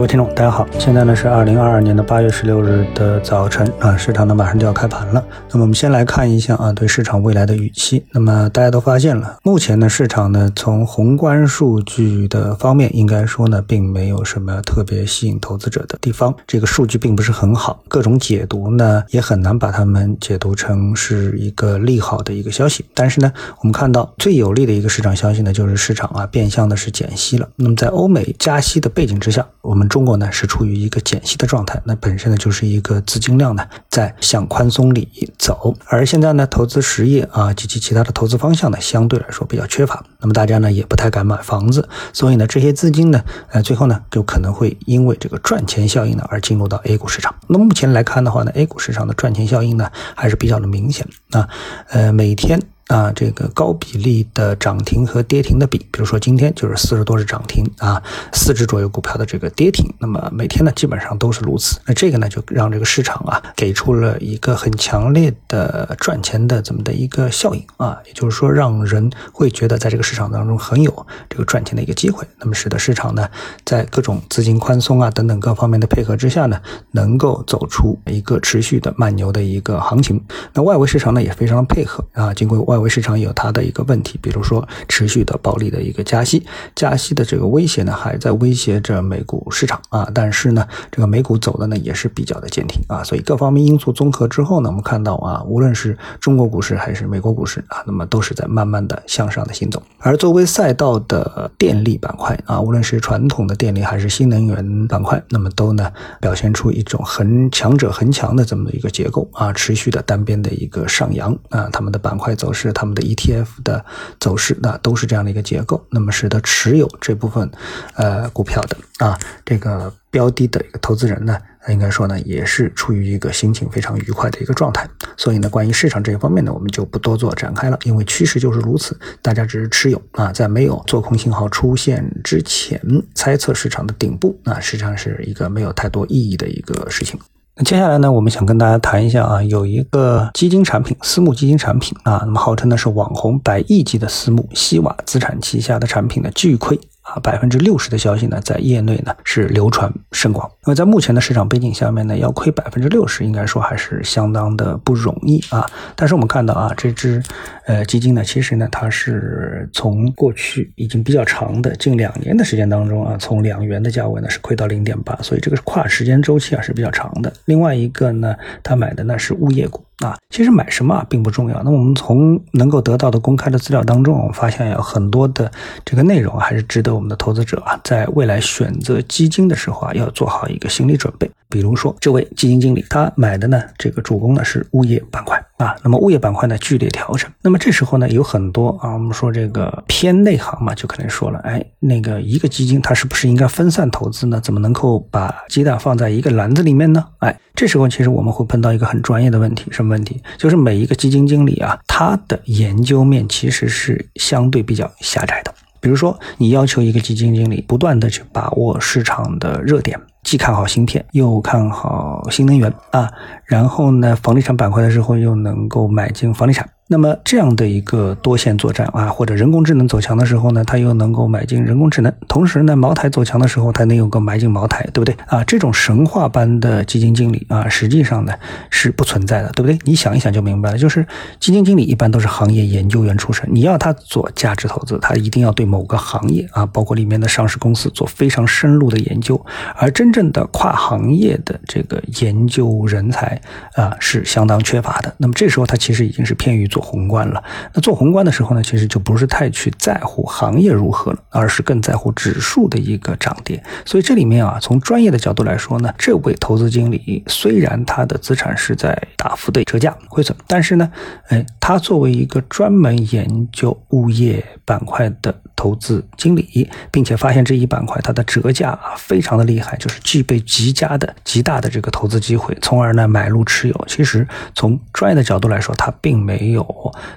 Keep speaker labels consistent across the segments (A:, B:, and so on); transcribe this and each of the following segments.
A: 各位听众，大家好，现在呢是二零二二年的八月十六日的早晨啊，市场呢马上就要开盘了。那么我们先来看一下啊，对市场未来的预期。那么大家都发现了，目前呢市场呢从宏观数据的方面，应该说呢并没有什么特别吸引投资者的地方。这个数据并不是很好，各种解读呢也很难把它们解读成是一个利好的一个消息。但是呢，我们看到最有利的一个市场消息呢，就是市场啊变相的是减息了。那么在欧美加息的背景之下，我们中国呢是处于一个减息的状态，那本身呢就是一个资金量呢在向宽松里走，而现在呢投资实业啊及其其他的投资方向呢相对来说比较缺乏，那么大家呢也不太敢买房子，所以呢这些资金呢呃最后呢就可能会因为这个赚钱效应呢而进入到 A 股市场。那目前来看的话呢，A 股市场的赚钱效应呢还是比较的明显啊，呃每天。啊，这个高比例的涨停和跌停的比，比如说今天就是四十多只涨停啊，四只左右股票的这个跌停，那么每天呢基本上都是如此。那这个呢就让这个市场啊给出了一个很强烈的赚钱的这么的一个效应啊，也就是说让人会觉得在这个市场当中很有这个赚钱的一个机会，那么使得市场呢在各种资金宽松啊等等各方面的配合之下呢，能够走出一个持续的慢牛的一个行情。那外围市场呢也非常配合啊，经过外。为市场有它的一个问题，比如说持续的暴力的一个加息，加息的这个威胁呢，还在威胁着美股市场啊。但是呢，这个美股走的呢也是比较的坚挺啊。所以各方面因素综合之后呢，我们看到啊，无论是中国股市还是美国股市啊，那么都是在慢慢的向上的行走。而作为赛道的电力板块啊，无论是传统的电力还是新能源板块，那么都呢表现出一种很强者恒强的这么一个结构啊，持续的单边的一个上扬啊，他们的板块走势。他们的 ETF 的走势，那都是这样的一个结构，那么使得持有这部分呃股票的啊这个标的的一个投资人呢，应该说呢也是处于一个心情非常愉快的一个状态。所以呢，关于市场这一方面呢，我们就不多做展开了，因为趋势就是如此，大家只是持有啊，在没有做空信号出现之前，猜测市场的顶部，那实际上是一个没有太多意义的一个事情。接下来呢，我们想跟大家谈一下啊，有一个基金产品，私募基金产品啊，那么号称呢是网红百亿级的私募，西瓦资产旗下的产品的巨亏。啊，百分之六十的消息呢，在业内呢是流传甚广。那么在目前的市场背景下面呢，要亏百分之六十，应该说还是相当的不容易啊。但是我们看到啊，这支呃基金呢，其实呢，它是从过去已经比较长的近两年的时间当中啊，从两元的价位呢是亏到零点八，所以这个跨时间周期啊是比较长的。另外一个呢，他买的呢是物业股。啊，其实买什么啊并不重要。那我们从能够得到的公开的资料当中，我们发现有很多的这个内容还是值得我们的投资者啊，在未来选择基金的时候啊，要做好一个心理准备。比如说，这位基金经理他买的呢，这个主攻呢是物业板块啊。那么物业板块呢剧烈调整，那么这时候呢有很多啊，我们说这个偏内行嘛，就可能说了，哎，那个一个基金它是不是应该分散投资呢？怎么能够把鸡蛋放在一个篮子里面呢？哎，这时候其实我们会碰到一个很专业的问题，什么问题？就是每一个基金经理啊，他的研究面其实是相对比较狭窄的。比如说，你要求一个基金经理不断的去把握市场的热点。既看好芯片，又看好新能源啊，然后呢，房地产板块的时候又能够买进房地产。那么这样的一个多线作战啊，或者人工智能走强的时候呢，它又能够买进人工智能；同时呢，茅台走强的时候，它能有个买进茅台，对不对啊？这种神话般的基金经理啊，实际上呢是不存在的，对不对？你想一想就明白了。就是基金经理一般都是行业研究员出身，你要他做价值投资，他一定要对某个行业啊，包括里面的上市公司做非常深入的研究，而真正的跨行业的这个研究人才啊，是相当缺乏的。那么这时候他其实已经是偏于做。宏观了，那做宏观的时候呢，其实就不是太去在乎行业如何了，而是更在乎指数的一个涨跌。所以这里面啊，从专业的角度来说呢，这位投资经理虽然他的资产是在大幅的折价亏损，但是呢，哎，他作为一个专门研究物业板块的投资经理，并且发现这一板块它的折价啊非常的厉害，就是具备极佳的极大的这个投资机会，从而呢买入持有。其实从专业的角度来说，他并没有。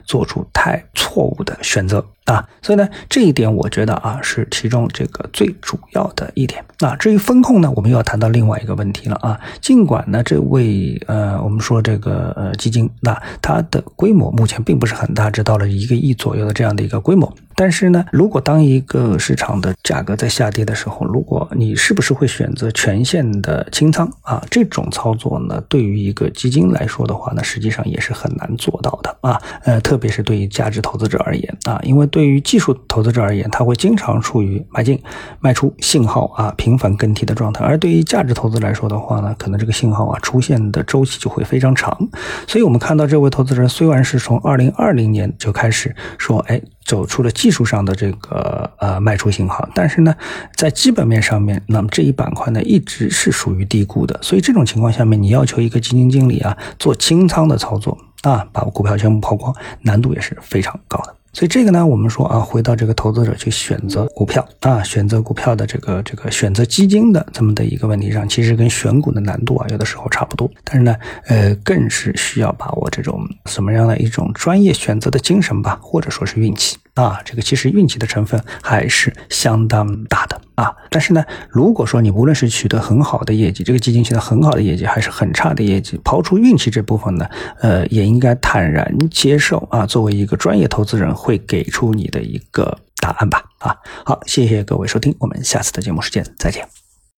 A: 做出太错误的选择啊，所以呢，这一点我觉得啊是其中这个最主要的一点。那至于风控呢，我们又要谈到另外一个问题了啊。尽管呢，这位呃，我们说这个呃基金，那它的规模目前并不是很大，只到了一个亿左右的这样的一个规模。但是呢，如果当一个市场的价格在下跌的时候，如果你是不是会选择全线的清仓啊？这种操作呢，对于一个基金来说的话呢，实际上也是很难做到的啊。呃，特别是对于价值投资者而言啊，因为对于技术投资者而言，他会经常处于买进、卖出信号啊频繁更替的状态；而对于价值投资来说的话呢，可能这个信号啊出现的周期就会非常长。所以我们看到这位投资人虽然是从二零二零年就开始说，哎。走出了技术上的这个呃卖出信号，但是呢，在基本面上面，那么这一板块呢一直是属于低估的，所以这种情况下面，你要求一个基金经理啊做清仓的操作啊，把股票全部抛光，难度也是非常高的。所以这个呢，我们说啊，回到这个投资者去选择股票啊，选择股票的这个这个选择基金的这么的一个问题上，其实跟选股的难度啊，有的时候差不多。但是呢，呃，更是需要把握这种什么样的一种专业选择的精神吧，或者说是运气。啊，这个其实运气的成分还是相当大的啊。但是呢，如果说你无论是取得很好的业绩，这个基金取得很好的业绩，还是很差的业绩，抛出运气这部分呢，呃，也应该坦然接受啊。作为一个专业投资人，会给出你的一个答案吧。啊，好，谢谢各位收听，我们下次的节目时间再见。